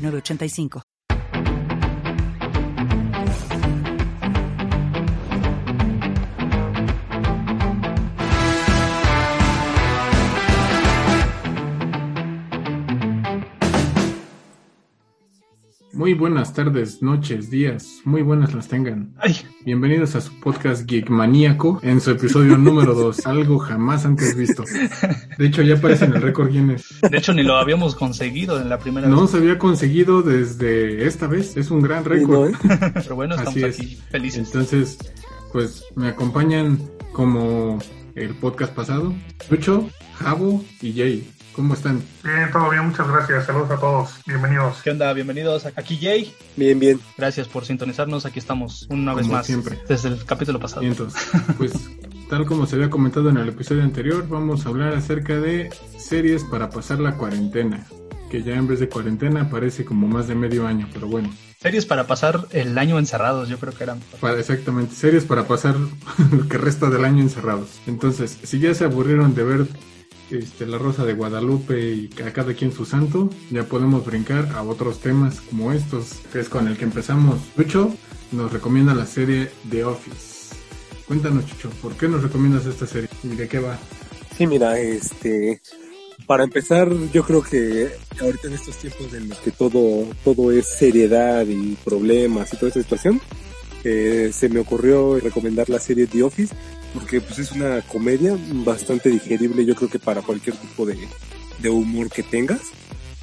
906985. Muy buenas tardes, noches, días, muy buenas las tengan. Ay. Bienvenidos a su podcast Geek Maníaco en su episodio número 2, algo jamás antes visto. De hecho, ya aparece en el récord Guinness. De hecho, ni lo habíamos conseguido en la primera No vez. se había conseguido desde esta vez, es un gran récord. Pero bueno, estamos Así es. aquí felices. Entonces, pues me acompañan como el podcast pasado, Lucho, Javo y Jay. ¿Cómo están? Bien, todo bien, muchas gracias. Saludos a todos. Bienvenidos. ¿Qué onda? Bienvenidos aquí Jay. Bien, bien. Gracias por sintonizarnos. Aquí estamos una vez Como más. siempre. Desde el capítulo pasado. Y entonces, pues tal como se había comentado en el episodio anterior, vamos a hablar acerca de series para pasar la cuarentena. Que ya en vez de cuarentena parece como más de medio año, pero bueno. Series para pasar el año encerrados, yo creo que eran. Para, exactamente, series para pasar lo que resta del año encerrados. Entonces, si ya se aburrieron de ver este, La Rosa de Guadalupe y a cada quien su santo, ya podemos brincar a otros temas como estos, que es con el que empezamos. Chucho nos recomienda la serie The Office. Cuéntanos, Chucho, ¿por qué nos recomiendas esta serie y de qué va? Sí, mira, este, para empezar, yo creo que ahorita en estos tiempos en los que todo, todo es seriedad y problemas y toda esta situación, eh, se me ocurrió recomendar la serie The Office porque pues es una comedia bastante digerible, yo creo que para cualquier tipo de, de humor que tengas.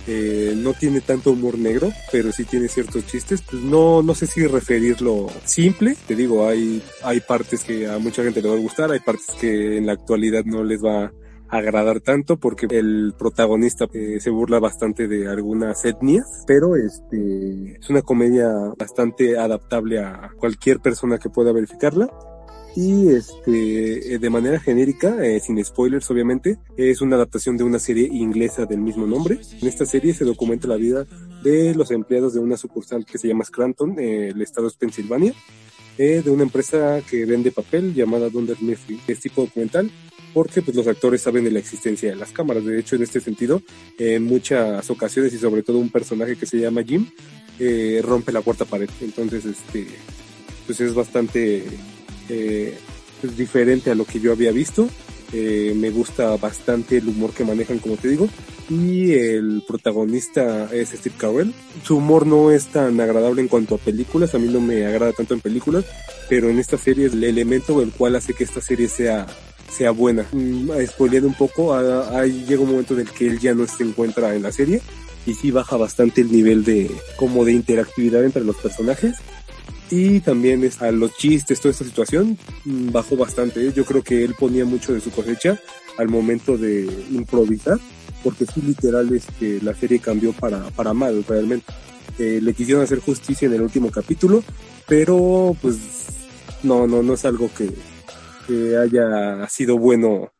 Eh, no tiene tanto humor negro, pero sí tiene ciertos chistes. Pues no, no sé si referirlo simple. Te digo, hay, hay partes que a mucha gente le va a gustar, hay partes que en la actualidad no les va a agradar tanto porque el protagonista eh, se burla bastante de algunas etnias, pero este es una comedia bastante adaptable a cualquier persona que pueda verificarla. Y este, eh, de manera genérica, eh, sin spoilers obviamente, es una adaptación de una serie inglesa del mismo nombre. En esta serie se documenta la vida de los empleados de una sucursal que se llama Scranton, eh, el estado es Pensilvania, eh, de una empresa que vende papel llamada Dunder Mifflin. Es tipo documental porque pues, los actores saben de la existencia de las cámaras. De hecho, en este sentido, en muchas ocasiones y sobre todo un personaje que se llama Jim eh, rompe la cuarta pared. Entonces, este, pues es bastante eh, pues, diferente a lo que yo había visto. Eh, me gusta bastante el humor que manejan, como te digo. Y el protagonista es Steve Carell. Su humor no es tan agradable en cuanto a películas. A mí no me agrada tanto en películas. Pero en esta serie es el elemento el cual hace que esta serie sea sea buena. Mm, spoileando un poco, ahí llega un momento en el que él ya no se encuentra en la serie y sí baja bastante el nivel de como de interactividad entre los personajes y también a los chistes, toda esta situación mm, bajó bastante. Yo creo que él ponía mucho de su cosecha al momento de improvisar, porque sí literal es que la serie cambió para, para mal realmente. Eh, le quisieron hacer justicia en el último capítulo, pero pues no, no, no es algo que, que haya sido bueno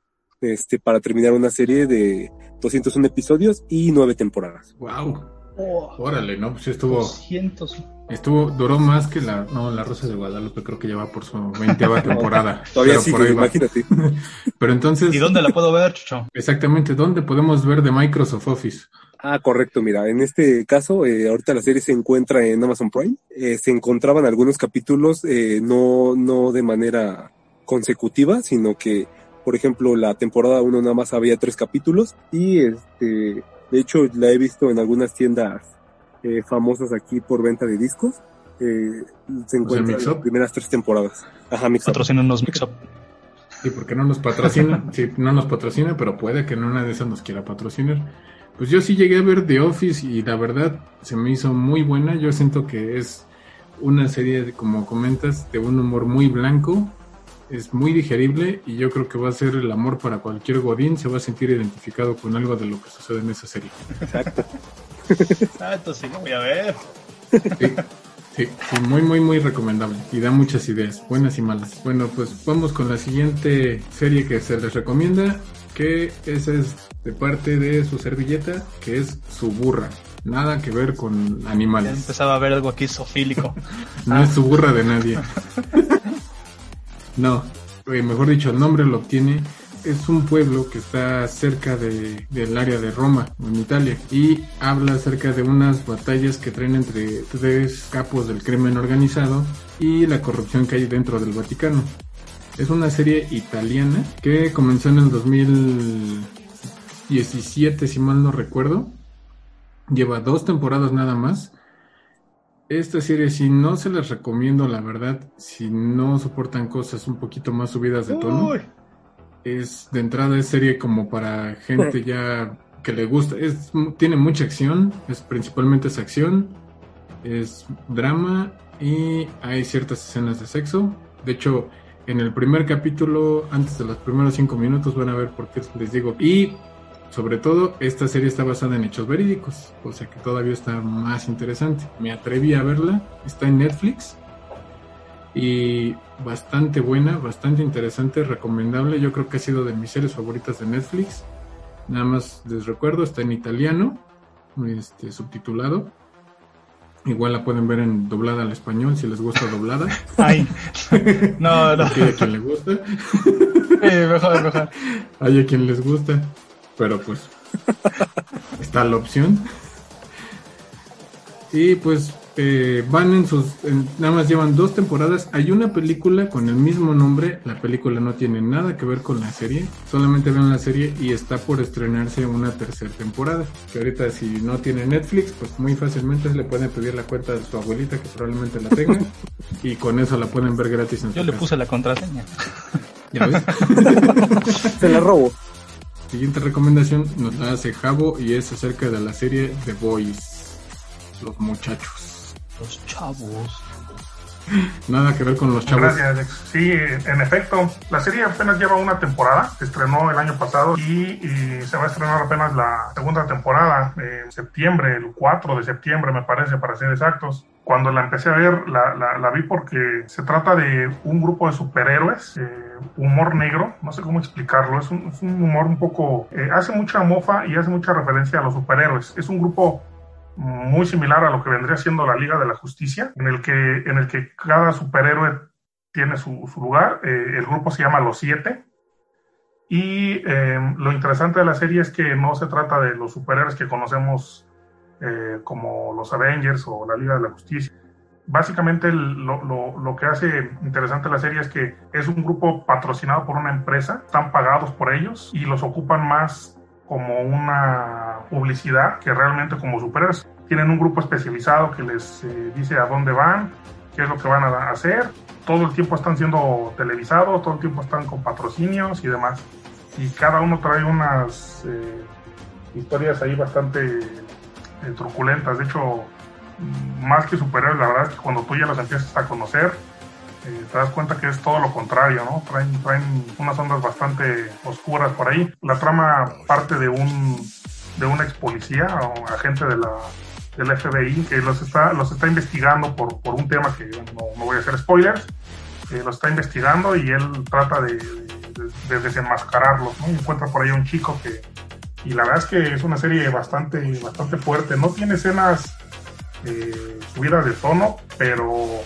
este, para terminar una serie de 201 episodios y 9 temporadas. ¡Wow! Oh, Órale, ¿no? Pues estuvo, 200. estuvo, duró más que la, no, La Rosa de Guadalupe, creo que ya va por su 20 temporada. Todavía Pero sigue, por ahí va. imagínate. Pero entonces, ¿Y dónde la puedo ver, Chucho? exactamente, ¿dónde podemos ver de Microsoft Office? Ah, correcto, mira, en este caso, eh, ahorita la serie se encuentra en Amazon Prime. Eh, se encontraban algunos capítulos, eh, no, no de manera consecutiva, sino que, por ejemplo, la temporada 1 nada más había tres capítulos y este, de hecho la he visto en algunas tiendas eh, famosas aquí por venta de discos. Eh, se encuentran Mix Up? las primeras tres temporadas. Ajá, Mix Up. Patrocinan unos mix-up. Sí, porque no nos patrocina, sí, no nos patrocina, pero puede que en una de esas nos quiera patrocinar. Pues yo sí llegué a ver The Office y la verdad se me hizo muy buena. Yo siento que es una serie, de, como comentas, de un humor muy blanco, es muy digerible y yo creo que va a ser el amor para cualquier godín, se va a sentir identificado con algo de lo que sucede en esa serie. Exacto. Ah, entonces sí lo voy a ver. Sí, sí, sí, muy, muy, muy recomendable. Y da muchas ideas, buenas y malas. Bueno, pues vamos con la siguiente serie que se les recomienda, que esa es de parte de su servilleta, que es su burra. Nada que ver con Ya animales. empezaba a ver algo aquí sofílico. No es su burra de nadie. no, eh, mejor dicho, el nombre lo obtiene. Es un pueblo que está cerca de- del área de Roma, en Italia, y habla acerca de unas batallas que traen entre tres capos del crimen organizado y la corrupción que hay dentro del Vaticano. Es una serie italiana que comenzó en el 2017, si mal no recuerdo. Lleva dos temporadas nada más. Esta serie si no se las recomiendo, la verdad, si no soportan cosas un poquito más subidas de tono. Uy, Es de entrada es serie como para gente ya que le gusta, es tiene mucha acción, es principalmente es acción, es drama y hay ciertas escenas de sexo. De hecho, en el primer capítulo, antes de los primeros cinco minutos, van a ver por qué les digo. Y sobre todo, esta serie está basada en hechos verídicos, o sea que todavía está más interesante. Me atreví a verla, está en Netflix y bastante buena, bastante interesante, recomendable. Yo creo que ha sido de mis series favoritas de Netflix. Nada más les recuerdo, está en italiano, este, subtitulado. Igual la pueden ver en doblada al español si les gusta doblada. ay. No, no. Hay a quien le gusta, Eh, mejor, mejor. hay a quien les gusta. Pero pues está la opción. Y pues eh, van en sus. en- nada más llevan dos temporadas. Hay una película con el mismo nombre. La película no tiene nada que ver con la serie. Solamente ven la serie y está por estrenarse una tercera temporada. Que ahorita, si no tiene Netflix, pues muy fácilmente le pueden pedir la cuenta de su abuelita, que probablemente la tenga. y con eso la pueden ver gratis en su Yo le casa. puse la contraseña. ¿Ya ves? Se la robo. Siguiente recomendación nos la hace Javo y es acerca de la serie The Boys. Los muchachos. Los chavos. Nada que ver con los chavos. Gracias, Alex. Sí, en efecto, la serie apenas lleva una temporada, se estrenó el año pasado y, y se va a estrenar apenas la segunda temporada en septiembre, el 4 de septiembre me parece, para ser exactos. Cuando la empecé a ver, la, la- la vi porque se trata de un grupo de superhéroes, eh, humor negro, no sé cómo explicarlo, es un, es un humor un poco... eh, hace mucha mofa y hace mucha referencia a los superhéroes. Es un grupo muy similar a lo que vendría siendo la Liga de la Justicia, en el que, en el que cada superhéroe tiene su, su lugar. Eh, el grupo se llama Los Siete. Y eh, lo interesante de la serie es que no se trata de los superhéroes que conocemos eh, como los Avengers o la Liga de la Justicia. Básicamente lo, lo- lo que hace interesante la serie es que es un grupo patrocinado por una empresa, están pagados por ellos y los ocupan más como una publicidad que realmente como superhéroes. Tienen un grupo especializado que les eh, dice a dónde van, qué es lo que van a hacer. Todo el tiempo están siendo televisados, todo el tiempo están con patrocinios y demás. Y cada uno trae unas eh, historias ahí bastante eh, truculentas. De hecho, más que superhéroes, la verdad es que cuando tú ya los empiezas a conocer, eh, te das cuenta que es todo lo contrario, ¿no? Traen, traen unas ondas bastante oscuras por ahí. La trama parte de un, de un ex policía o agente de la, del FBI que los está, los está investigando por, por un tema que no, no voy a hacer spoilers. eh, los está investigando y él trata de, de- de desenmascararlos, ¿no? Y encuentra por ahí a un chico que... Y la verdad es que es una serie bastante, bastante fuerte. No tiene escenas eh, subidas de tono, pero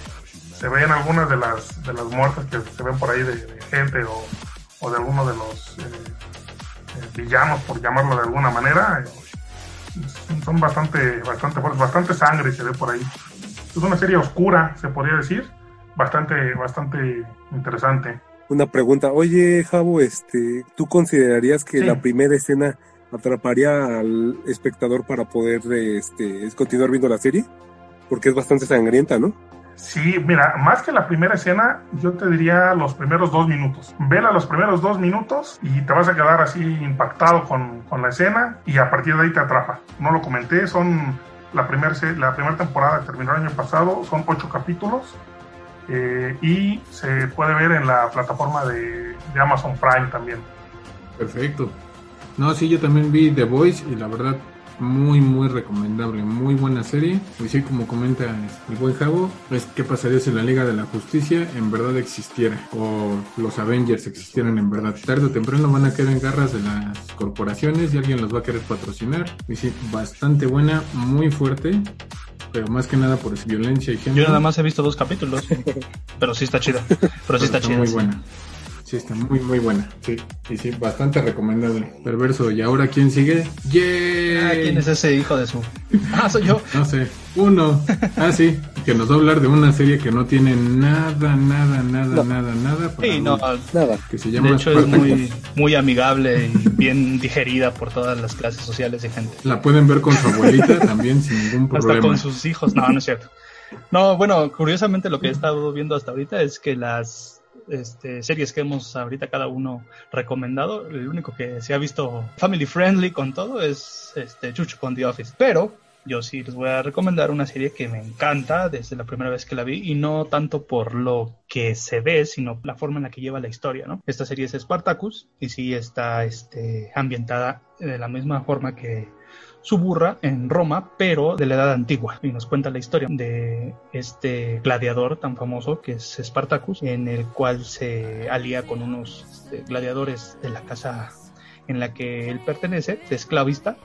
se ven algunas de las, de las muertes que se ven por ahí de, de gente o, o de alguno de los eh, eh, villanos, por llamarlo de alguna manera. eh, son bastante, bastante fuertes, bastante sangre se ve por ahí. Es una serie oscura, se podría decir, bastante, bastante interesante. Una pregunta, oye Javo, este, ¿tú considerarías que Sí. la primera escena atraparía al espectador para poder este, continuar viendo la serie? Porque es bastante sangrienta, ¿no? Sí, mira, más que la primera escena, yo te diría los primeros dos minutos. Vela los primeros dos minutos y te vas a quedar así impactado con, con la escena y a partir de ahí te atrapa. No lo comenté, son la primera la primera temporada que terminó el año pasado, son ocho capítulos eh, y se puede ver en la plataforma de, de Amazon Prime también. Perfecto. No, sí, yo también vi The Voice y la verdad muy, muy recomendable, muy buena serie. Y sí, como comenta el buen Javo, es qué pasaría si la Liga de la Justicia en verdad existiera o los Avengers existieran en verdad. Tarde o temprano van a quedar en garras de las corporaciones y alguien los va a querer patrocinar. Y sí, bastante buena, muy fuerte pero más que nada por violencia y género. Yo nada más he visto dos capítulos, pero sí está chida. Pero sí está, chida. Muy sí. buena. Sí, está muy, muy buena. Sí, y sí, bastante recomendable. Perverso. ¿Y ahora quién sigue? ¡Yay! Ah, ¿Quién es ese hijo de su...? Ah, soy yo. No sé. Uno. Ah, sí. Que nos va a hablar de una serie que no tiene nada, nada, nada, No. nada, nada. para Sí, no, Nada. Que se llama de hecho es muy, muy amigable y bien digerida por todas las clases sociales de gente. La pueden ver con su abuelita también sin ningún Hasta problema. con sus hijos. No, no es cierto. No, bueno, curiosamente lo que he estado viendo hasta ahorita es que las este, series que hemos ahorita cada uno recomendado, el único que se ha visto family friendly con todo es este Chucho con The Office. Pero yo sí les voy a recomendar una serie que me encanta desde la primera vez que la vi y no tanto por lo que se ve, sino la forma en la que lleva la historia, ¿no? Esta serie es Spartacus y sí está este, ambientada de la misma forma que su burra en Roma, pero de la edad antigua. Y nos cuenta la historia de este gladiador tan famoso que es Spartacus, en el cual se alía con unos este, gladiadores de la casa en la que él pertenece, de esclavista,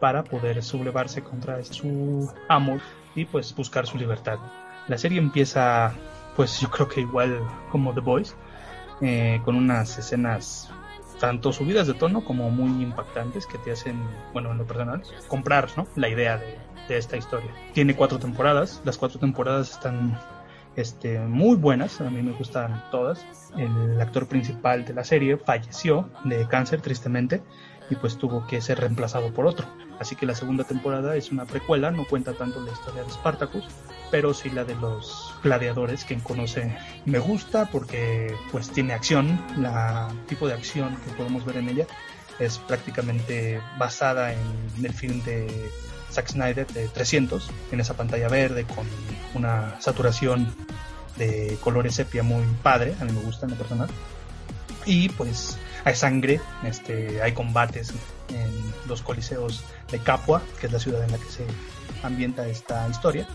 para poder sublevarse contra su amo y pues buscar su libertad. La serie empieza, pues yo creo que igual como The Boys, eh, con unas escenas tanto subidas de tono como muy impactantes que te hacen, bueno, en lo personal, comprar ¿no? la idea de, esta historia. Tiene cuatro temporadas, las cuatro temporadas están este, muy buenas, a mí me gustan todas. El actor principal de la serie falleció de cáncer, tristemente, y pues tuvo que ser reemplazado por otro. Así que la segunda temporada es una precuela, no cuenta tanto la historia de Spartacus, pero sí la de los gladiadores, quien conoce me gusta porque pues tiene acción, la tipo de acción que podemos ver en ella es prácticamente basada en el film de Zack Snyder de 300, en esa pantalla verde con una saturación de colores sepia muy padre, a mí me gusta en lo personal. Y pues hay sangre, este, hay combates en los coliseos de Capua, que es la ciudad en la que se ambienta esta historia.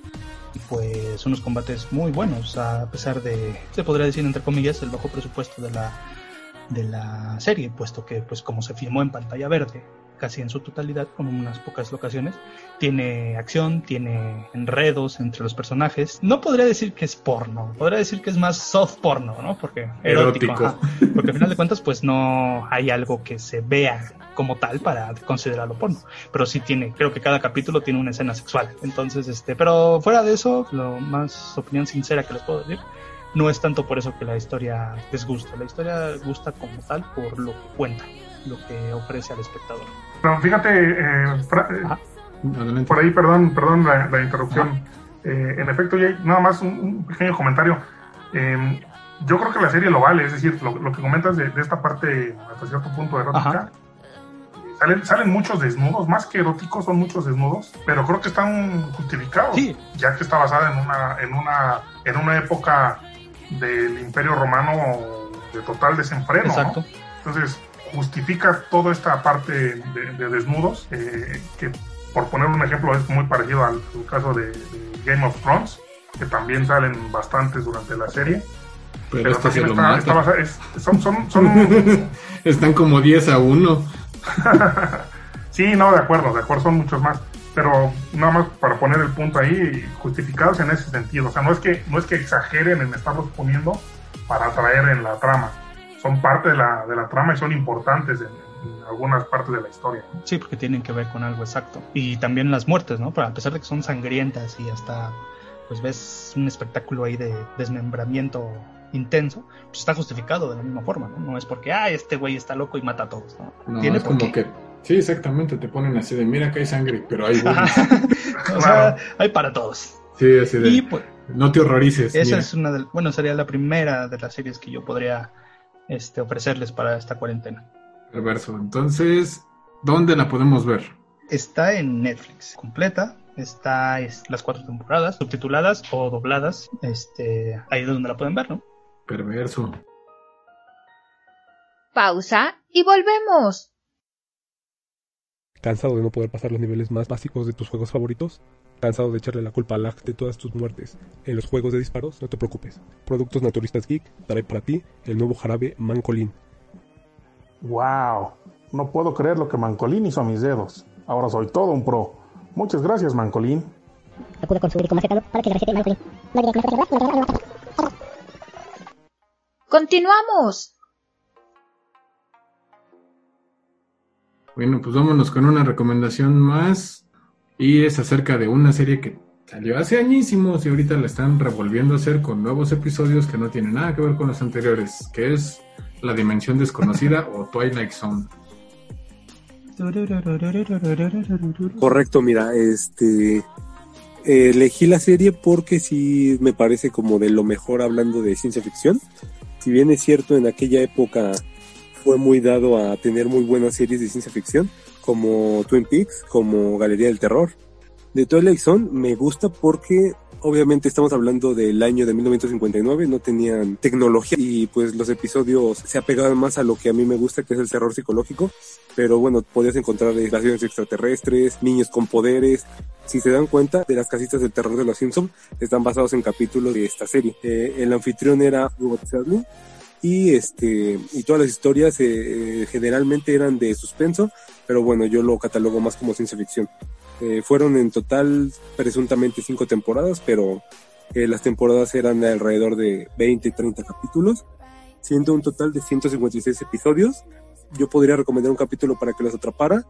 Y pues unos combates muy buenos, a pesar de, se podría decir entre comillas, el bajo presupuesto de la, de la serie, puesto que pues como se filmó en pantalla verde, casi en su totalidad, con unas pocas locaciones, tiene acción, tiene enredos entre los personajes. No podría decir que es porno, podría decir que es más soft porno, ¿no? Porque erótico. Erótico. ajá. Porque al final de cuentas, pues no hay algo que se vea como tal para considerarlo porno. Pero sí tiene, creo que cada capítulo tiene una escena sexual. Entonces, este, pero fuera de eso, lo más opinión sincera que les puedo decir, no es tanto por eso que la historia les gusta. La historia gusta como tal por lo que cuenta, lo que ofrece al espectador. Pero fíjate, eh, eh. Adelante. por ahí, perdón, perdón la, la interrupción. Eh, en efecto, Jay, nada más un, un pequeño comentario. Eh, yo creo que la serie lo vale, es decir, lo, lo que comentas de, de esta parte hasta cierto punto erótica. Salen, salen muchos desnudos, más que eróticos, son muchos desnudos, pero creo que están justificados, Sí. ya que está basada en una, en una, en una época del Imperio Romano de total desenfreno. ¿no? Exacto. Entonces, justifica toda esta parte de, de desnudos, eh, que por poner un ejemplo es muy parecido al, al caso de, de Game of Thrones, que también salen bastantes durante la serie. Pero, Pero este está, está basa- es- son, son, son Están como 10 a 1. sí, no, de acuerdo, de acuerdo, son muchos más. Pero nada más para poner el punto ahí, justificados en ese sentido. O sea, no es que, no es que exageren en estarlos poniendo para atraer en la trama. Son parte de la, de la trama y son importantes en, en algunas partes de la historia. ¿no? Sí, porque tienen que ver con algo exacto. Y también las muertes, ¿no? Pero a pesar de que son sangrientas y hasta, pues ves un espectáculo ahí de desmembramiento intenso, pues está justificado de la misma forma, ¿no? No es porque, ah, este güey está loco y mata a todos, ¿no? No, Tiene es por como qué. que. Sí, exactamente. Te ponen así de: Mira que hay sangre, pero hay o sea, hay para todos. Sí, así de. Y pues, No te horrorices. esa mira. es una de, bueno, sería la primera de las series que yo podría este, ofrecerles para esta cuarentena. Perverso. Entonces, ¿dónde la podemos ver? Está en Netflix, completa. Está es, las cuatro temporadas, subtituladas o dobladas. Este, ahí es donde la pueden ver, ¿no? Perverso. Pausa y volvemos. ¿Cansado de no poder pasar los niveles más básicos de tus juegos favoritos? ¿Cansado de echarle la culpa al lag de todas tus muertes en los juegos de disparos? No te preocupes. Productos Naturistas Geek trae para ti el nuevo jarabe Mancolín. ¡Wow! No puedo creer lo que Mancolín hizo a mis dedos. Ahora soy todo un pro. Muchas gracias, Mancolín. Acude con su médico más cercano para que le recete Mancolín. No olvide que ¡Continuamos! Bueno, pues vámonos con una recomendación más. Y es acerca de una serie que salió hace añísimos y ahorita la están revolviendo a hacer con nuevos episodios que no tienen nada que ver con los anteriores, que es La Dimensión Desconocida o Twilight Zone. Correcto, mira, este elegí la serie porque sí me parece como de lo mejor hablando de ciencia ficción. Si bien es cierto, en aquella época fue muy dado a tener muy buenas series de ciencia ficción, como Twin Peaks, como Galería del Terror. De Twilight Zone me gusta porque obviamente estamos hablando del año de 1959, no tenían tecnología y pues los episodios se apegaban más a lo que a mí me gusta, que es el terror psicológico, pero bueno, podías encontrar relaciones extraterrestres, niños con poderes. Si se dan cuenta, de las casitas del terror de los Simpsons están basados en capítulos de esta serie. Eh, el anfitrión era Hugo Tzadley, y este y todas las historias eh, generalmente eran de suspenso pero bueno yo lo catalogo más como ciencia ficción. Eh, fueron en total presuntamente cinco temporadas pero eh, las temporadas eran de alrededor de 20 y 30 capítulos siendo un total de 156 episodios. Yo podría recomendar un capítulo para que los atrapara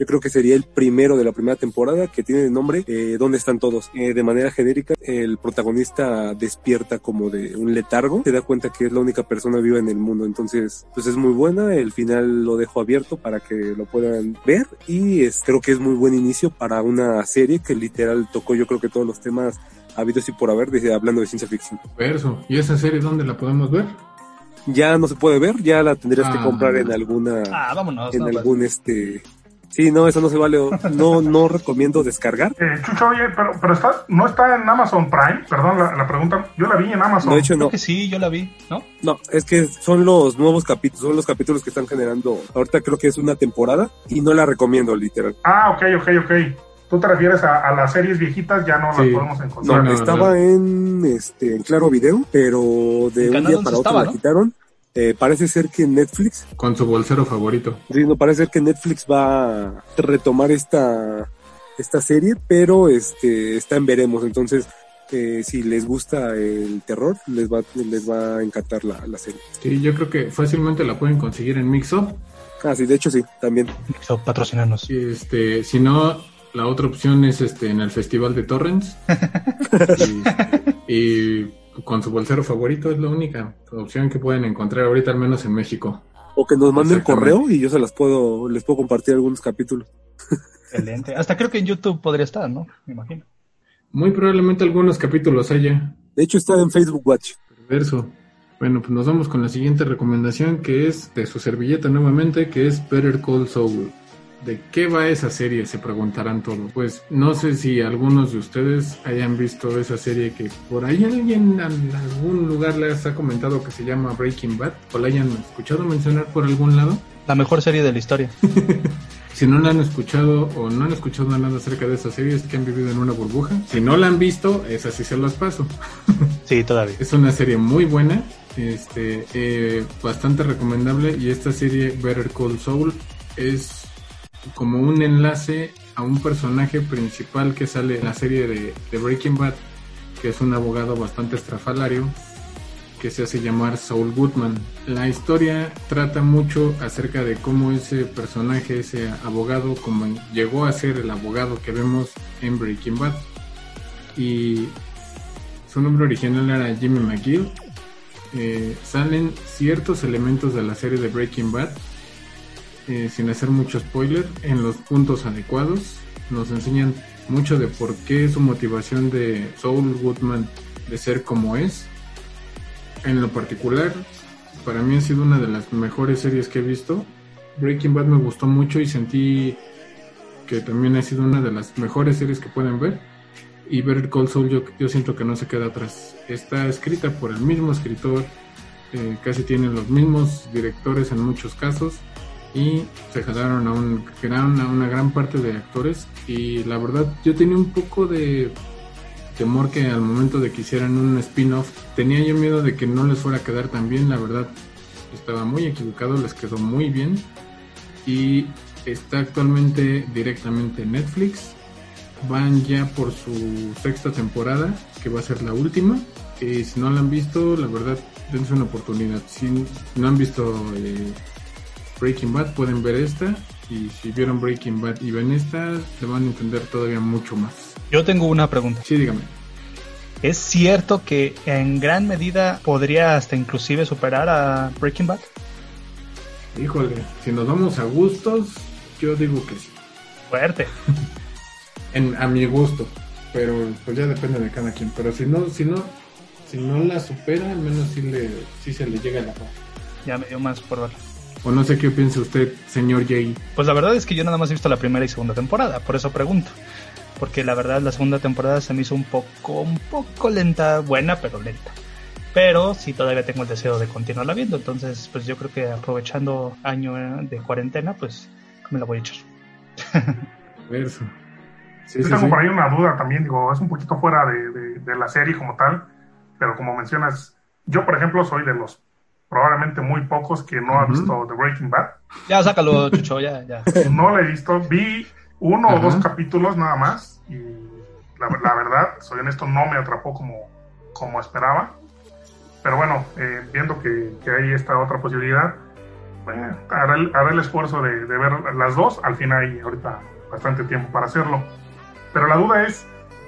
yo creo que sería el primero de la primera temporada que tiene el nombre eh, ¿Dónde están todos? Eh, de manera genérica, el protagonista despierta como de un letargo, se da cuenta que es la única persona viva en el mundo, entonces pues es muy buena, el final lo dejo abierto para que lo puedan ver y es, creo que es muy buen inicio para una serie que literal tocó yo creo que todos los temas habidos y por haber, desde hablando de ciencia ficción. Verso. ¿Y esa serie dónde la podemos ver? Ya no se puede ver, ya la tendrías Ah. que comprar en alguna, Ah, vámonos. en no, algún este... Sí, no, eso no se vale. No, no recomiendo descargar. Eh, Chucho, oye, pero, pero está, no está en Amazon Prime. Perdón la, la pregunta. Yo la vi en Amazon. No, de hecho, Creo no. que sí, yo la vi, ¿no? No, es que son los nuevos capítulos, son los capítulos que están generando. Ahorita creo que es una temporada y no la recomiendo, literal. Ah, ok, ok, ok. Tú te refieres a, a las series viejitas, ya no Sí. las podemos No, encontrar. no, estaba en este en Claro Video, pero de un día 11 para otro estaba, la ¿no? quitaron. Eh, parece ser que Netflix, Con su bolsero favorito. sí, no parece ser que Netflix va a retomar esta esta serie, pero este está en veremos. Entonces, eh, si les gusta el terror, les va les va a encantar la, la serie. Sí, yo creo que fácilmente la pueden conseguir en Mixup. Ah, sí, de hecho sí, también. So, patrocinarnos. Este, si no, la otra opción es este en el Festival de Torrents. y, y con su bolsero favorito es la única opción que pueden encontrar ahorita, al menos en México. O que nos manden correo y yo se las puedo, les puedo compartir algunos capítulos. Excelente. Hasta creo que en YouTube podría estar, ¿no? Me imagino. Muy probablemente algunos capítulos haya. De hecho está en Facebook Watch. Verso. Bueno, pues nos vamos con la siguiente recomendación que es de su servilleta nuevamente, que es Better Call Saul. ¿De qué va esa serie? Se preguntarán todos. Pues no sé si algunos de ustedes hayan visto esa serie que por ahí alguien en algún lugar les ha comentado que se llama Breaking Bad o la hayan escuchado mencionar por algún lado. La mejor serie de la historia. Si no la han escuchado o no han escuchado nada acerca de esa serie es que han vivido en una burbuja. Si no la han visto, esa sí se las paso. Sí, todavía. Es una serie muy buena, este, eh, bastante recomendable y esta serie Better Call Saul es como un enlace a un personaje principal que sale en la serie de, Breaking Bad, que es un abogado bastante estrafalario que se hace llamar Saul Goodman. La historia trata mucho acerca de cómo ese personaje, ese abogado, como llegó a ser el abogado que vemos en Breaking Bad. Y su nombre original era Jimmy McGill. Eh, salen ciertos elementos de la serie de Breaking Bad, eh, sin hacer mucho spoiler, en los puntos adecuados. Nos enseñan mucho de por qué su motivación de Saul Goodman de ser como es. En lo particular, para mí ha sido una de las mejores series que he visto. Breaking Bad me gustó mucho y sentí que también ha sido una de las mejores series que pueden ver y Better Call Saul yo, yo siento que no se queda atrás. Está escrita por el mismo escritor, eh, casi tienen los mismos directores en muchos casos y se jalaron a, un, a una gran parte de actores y la verdad yo tenía un poco de temor que al momento de que hicieran un spin-off tenía yo miedo de que no les fuera a quedar tan bien, la verdad estaba muy equivocado, les quedó muy bien y está actualmente directamente en Netflix. Van ya por su sexta temporada, que va a ser la última. Y si no la han visto, la verdad, dense una oportunidad. Si no han visto eh, Breaking Bad, pueden ver esta. Y si vieron Breaking Bad y ven esta, se van a entender todavía mucho más. Yo tengo una pregunta. Sí, dígame. ¿Es cierto que en gran medida podría hasta inclusive superar a Breaking Bad? Híjole, si nos vamos a gustos, yo digo que sí. Fuerte. en, a mi gusto. Pero pues ya depende de cada quien. Pero si no, si no, si no la supera, al menos sí, le, sí se le llega a la paz. Ya me dio más por ver. O no sé qué piensa usted, señor Jay. Pues la verdad es que yo nada más he visto la primera y segunda temporada, por eso pregunto. Porque la verdad la segunda temporada se me hizo un poco, un poco lenta, buena, pero lenta. Pero sí todavía tengo el deseo de continuarla viendo, entonces pues yo creo que aprovechando año de cuarentena, pues me la voy a echar. Eso. Yo tengo por ahí una duda también, digo, es un poquito fuera de, la serie como tal, pero como mencionas, yo por ejemplo soy de los probablemente muy pocos que no ha visto The Breaking Bad. Ya, sácalo, Chucho, ya, ya. No la he visto, vi uno o dos capítulos nada más y la, verdad, soy honesto, no me atrapó como, como esperaba. Pero bueno, eh, viendo que, que hay esta otra posibilidad, bueno, haré, el esfuerzo de, ver las dos. Al fin hay ahorita bastante tiempo para hacerlo. Pero la duda es,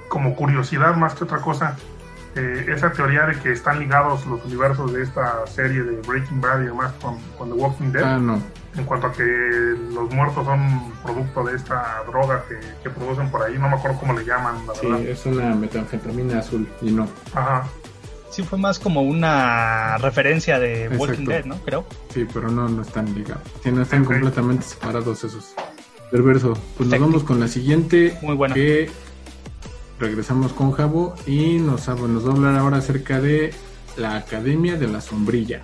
como curiosidad más que otra cosa, eh, esa teoría de que están ligados los universos de esta serie de Breaking Bad y demás con, The Walking Dead. Ah, no. En cuanto a que los muertos son producto de esta droga que, producen por ahí, no me acuerdo cómo le llaman, la sí, es una metanfetamina azul y no. Ajá sí fue más como una referencia de Walking Dead, ¿no? Creo. Sí, pero no, no están ligados. Sí, no están completamente separados esos. Perverso. Pues nos vamos con la siguiente. Muy buena. Que regresamos con Jabo y nos, nos va a hablar ahora acerca de la Academia de la Sombrilla.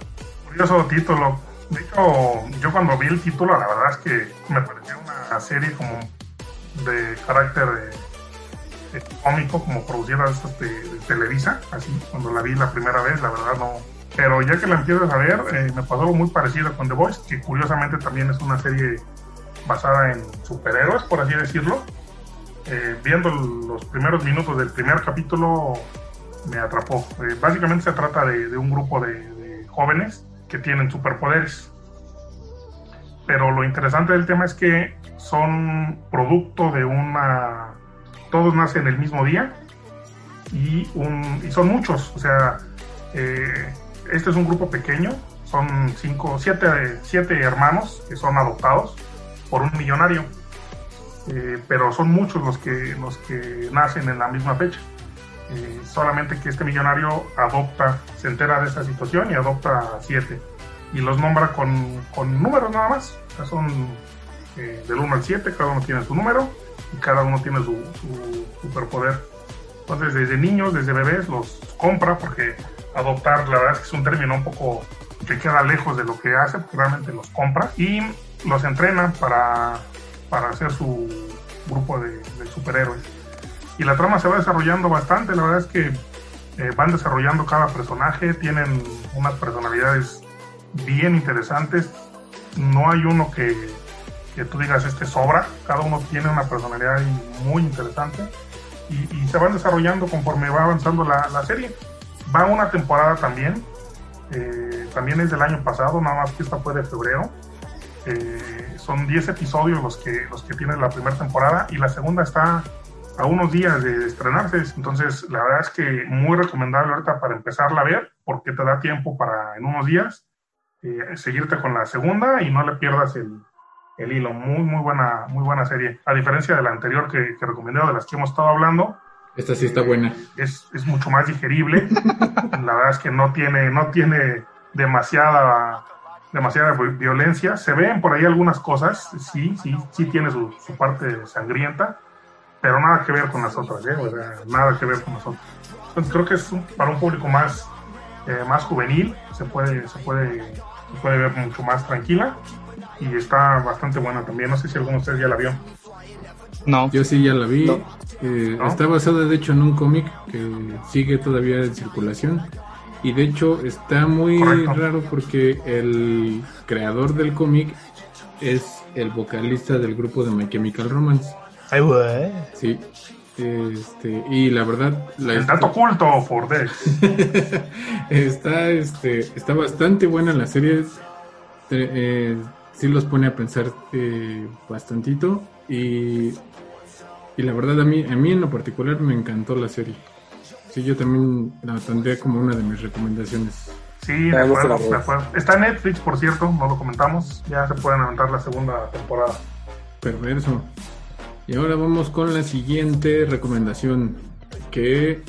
Curioso título. De hecho, yo cuando vi el título, la verdad es que me pareció una serie como de carácter de cómico como producida de, de, Televisa, así cuando la vi la primera vez, la verdad no. Pero ya que la empiezas a ver, eh, me pasó algo muy parecido con The Voice, que curiosamente también es una serie basada en superhéroes, por así decirlo. Eh, viendo los primeros minutos del primer capítulo, me atrapó. Eh, básicamente se trata de, un grupo de jóvenes que tienen superpoderes. Pero lo interesante del tema es que son producto de una todos nacen el mismo día y, son muchos, o sea, eh, este es un grupo pequeño, son cinco, siete, siete hermanos que son adoptados por un millonario, eh, pero son muchos los que, los que nacen en la misma fecha. Eh, solamente que este millonario adopta, se entera de esta situación y adopta siete y los nombra con, con números nada más. son del 1 al 7, cada uno tiene su número y cada uno tiene su, superpoder. Entonces, desde niños, desde bebés, los compra porque adoptar, la verdad es que es un término un poco que queda lejos de lo que hace, porque realmente los compra y los entrena para, para hacer su grupo de, superhéroes. Y la trama se va desarrollando bastante, la verdad es que eh, van desarrollando cada personaje, tienen unas personalidades bien interesantes, no hay uno que, que tú digas este sobra, cada uno tiene una personalidad muy interesante y, se van desarrollando conforme va avanzando la, serie. Va una temporada también, eh, también es del año pasado, nada más que esta fue de febrero. Eh, son 10 episodios los que, los que tiene la primera temporada y la segunda está a unos días de estrenarse. Entonces, la verdad es que muy recomendable ahorita para empezarla a ver, porque te da tiempo para en unos días eh, seguirte con la segunda y no le pierdas el, el hilo. Muy, muy buena, muy buena serie. A diferencia de la anterior que, que recomendé, de las que hemos estado hablando. Esta sí está buena. Es, es mucho más digerible. la verdad es que no tiene, no tiene demasiada, demasiada violencia. Se ven por ahí algunas cosas, sí, sí, sí tiene su, su parte sangrienta, pero nada que ver con las otras, ¿eh? nada que ver con las otras. Entonces creo que es para un público más, eh, más juvenil, se puede, se puede, se puede ver mucho más tranquila y está bastante buena también. No sé si alguno de ustedes ya la vio. No. Yo sí ya la vi. No. Eh, ¿No? Está basada de hecho en un cómic que sigue todavía en circulación. Y de hecho está muy Correcto. raro porque el creador del cómic es el vocalista del grupo de My Chemical Romance. Ay, güey. Sí. Este, y la verdad, la El dato oculto por está, este, está bastante buena la serie. Eh, eh, sí los pone a pensar eh, bastantito. Y, y la verdad, a mí, a mí en lo particular me encantó la serie. Sí, yo también la tendría como una de mis recomendaciones. Sí, de acuerdo, de acuerdo. Está en Netflix, por cierto, no lo comentamos. Ya se pueden aventar la segunda temporada. Perverso. Y ahora vamos con la siguiente recomendación que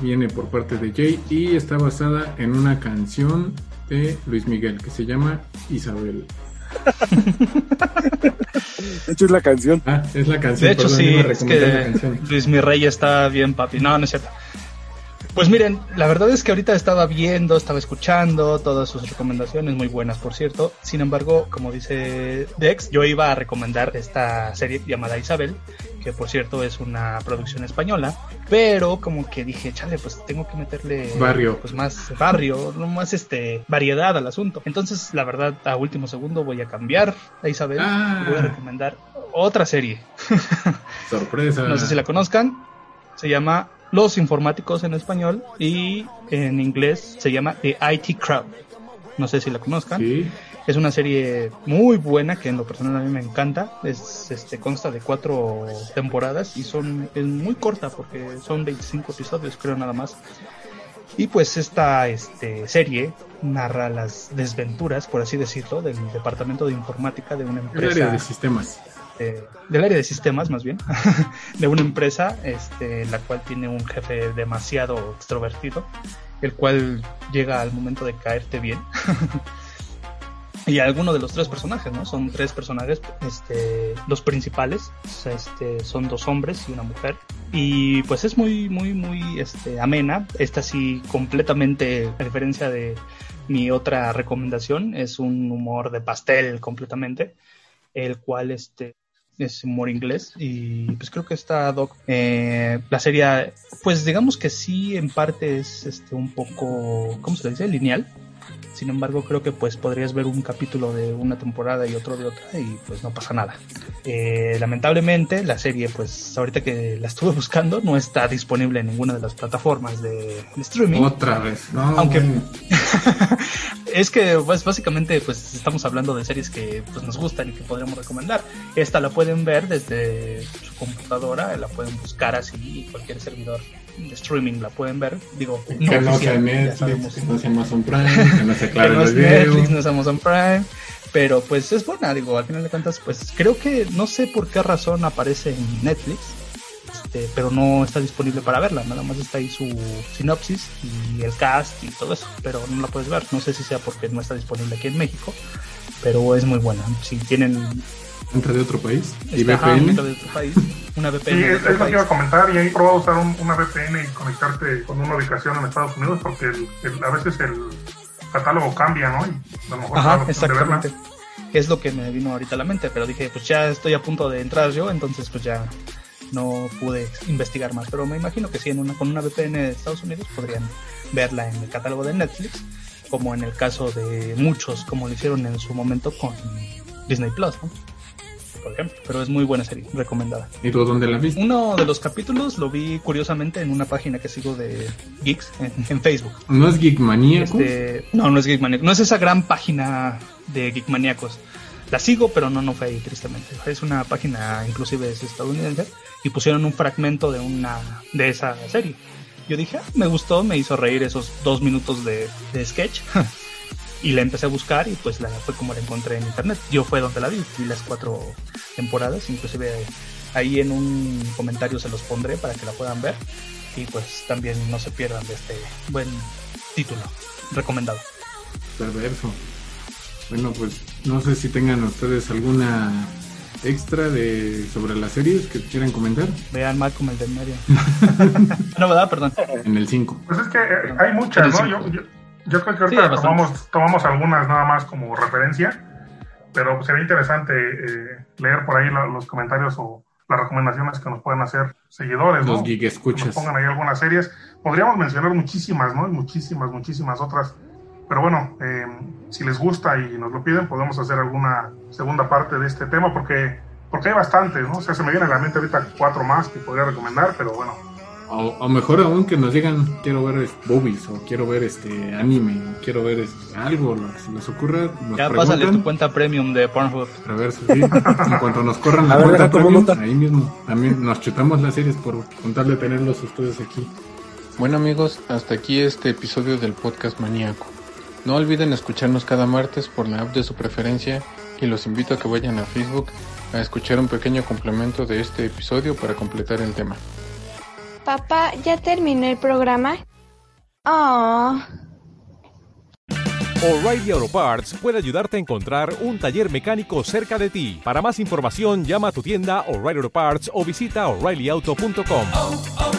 viene por parte de Jay y está basada en una canción de Luis Miguel que se llama Isabel. De hecho, es la canción. Ah, es la canción. De hecho, perdón, sí, es que. Luis Mi Rey está bien, papi. No, no es cierto. Pues miren, la verdad es que ahorita estaba viendo, estaba escuchando todas sus recomendaciones, muy buenas por cierto. Sin embargo, como dice Dex, yo iba a recomendar esta serie llamada Isabel, que por cierto es una producción española, pero como que dije, chale, pues tengo que meterle Barrio. pues más barrio, no más este variedad al asunto. Entonces, la verdad, a último segundo voy a cambiar a Isabel Ah. y voy a recomendar otra serie. Sorpresa. No sé si la conozcan. Se llama Los Informáticos en español y en inglés se llama The IT Crowd. No sé si la conozcan. Sí. Es una serie muy buena que en lo personal a mí me encanta. Es, este, consta de cuatro temporadas y son es muy corta porque son 25 episodios creo nada más. Y pues esta este, serie narra las desventuras, por así decirlo, del departamento de informática de una El empresa área de sistemas. Eh, del área de sistemas más bien de una empresa este la cual tiene un jefe demasiado extrovertido el cual llega al momento de caerte bien. Y alguno de los tres personajes no son tres personajes este los principales este son dos hombres y una mujer. Y pues es muy muy muy este amena. Esta sí completamente a diferencia de mi otra recomendación es un humor de pastel completamente el cual este es humor inglés y pues creo que está doc eh, la serie pues digamos que sí en parte es este un poco cómo se le dice lineal sin embargo creo que pues podrías ver un capítulo de una temporada y otro de otra y pues no pasa nada Eh, lamentablemente la serie pues ahorita que la estuve buscando no está disponible en ninguna de las plataformas de, streaming Otra vez. No, Aunque- es que pues básicamente pues estamos hablando de series que pues nos gustan y que podríamos recomendar. Esta la pueden ver desde su computadora, la pueden buscar así, cualquier servidor de streaming la pueden ver. Digo, que no sea Netflix, que no sea Amazon Prime, que no sea Que Claro no es el video. Netflix, no es Amazon Prime, pero pues es buena, digo, al final de cuentas, pues creo que no sé por qué razón aparece en Netflix, este, pero no está disponible para verla, nada más está ahí su sinopsis y el cast y todo eso, pero no la puedes ver, no sé si sea porque no está disponible aquí en México, pero es muy buena, si tienen Entra de otro país. Y VPN. de otro país, una VPN Sí, es, otro es lo que iba a país. comentar y ahí probado usar un- una VPN y conectarte con una ubicación en Estados Unidos porque el- el- a veces el catálogo cambia, ¿no? Y a lo mejor Ajá, de verla. Es lo que me vino ahorita a la mente, pero dije, pues ya estoy a punto de entrar yo, entonces pues ya no pude investigar más. Pero me imagino que sí, en una, con una VPN de Estados Unidos podrían verla en el catálogo de Netflix, como en el caso de muchos, como lo hicieron en su momento con Disney Plus, ¿no? Por ejemplo, pero es muy buena serie, recomendada. ¿Y tú dónde la viste? Uno de los capítulos lo vi curiosamente en una página que sigo de Geeks en, en Facebook. ¿No es Geek Maníaco? Este, no, no es Geek Maníaco. No es esa gran página de Geek Maníacos. La sigo, pero no, no fue ahí, tristemente. Es una página, inclusive es estadounidense, y pusieron un fragmento de una de esa serie. Yo dije, ah, me gustó, me hizo reír esos dos minutos de, de sketch. y la empecé a buscar y pues la, fue como la encontré en internet. Yo fue donde la vi, vi las cuatro temporadas, inclusive ahí en un comentario se los pondré para que la puedan ver. Y pues también no se pierdan de este buen título recomendado. Perverso. Bueno, pues no sé si tengan ustedes alguna extra de sobre las series que quieran comentar Vean Malcolm el del medio. no, ¿verdad? Perdón. en el 5. Pues es que eh, hay muchas, ¿no? Yo, yo, yo creo que Sí, ahorita bastantes. tomamos, tomamos algunas nada más como referencia. pero sería interesante eh, leer por ahí la- los comentarios o las recomendaciones que nos pueden hacer seguidores, ¿no? Los geek Que nos pongan ahí algunas series. Podríamos mencionar muchísimas, ¿no? Muchísimas, muchísimas otras. Pero bueno, eh, si les gusta y nos lo piden, podemos hacer alguna segunda parte de este tema porque, porque hay bastantes, ¿no? O sea, se me viene a la mente ahorita cuatro más que podría recomendar, pero bueno, O, o mejor aún que nos digan, quiero ver este, boobies, o quiero ver este anime, o quiero ver este, algo, lo que se les ocurra. Nos Ya pásale tu cuenta premium de Pornhub. A ver, sí. En cuanto nos corran la A ver, cuenta tomo premium, nota. ahí mismo. También nos chutamos las series por contarle tenerlos ustedes aquí. Bueno amigos, hasta aquí este episodio del podcast maníaco. No olviden escucharnos cada martes por la app de su preferencia y los invito a que vayan a Facebook a escuchar un pequeño complemento de este episodio para completar el tema. Papá, ¿ya terminó el programa? Oh. O'Reilly Auto Parts puede ayudarte a encontrar un taller mecánico cerca de ti. Para más información, llama a tu tienda O'Reilly Auto Parts o visita oreillyauto.com. oh, oh,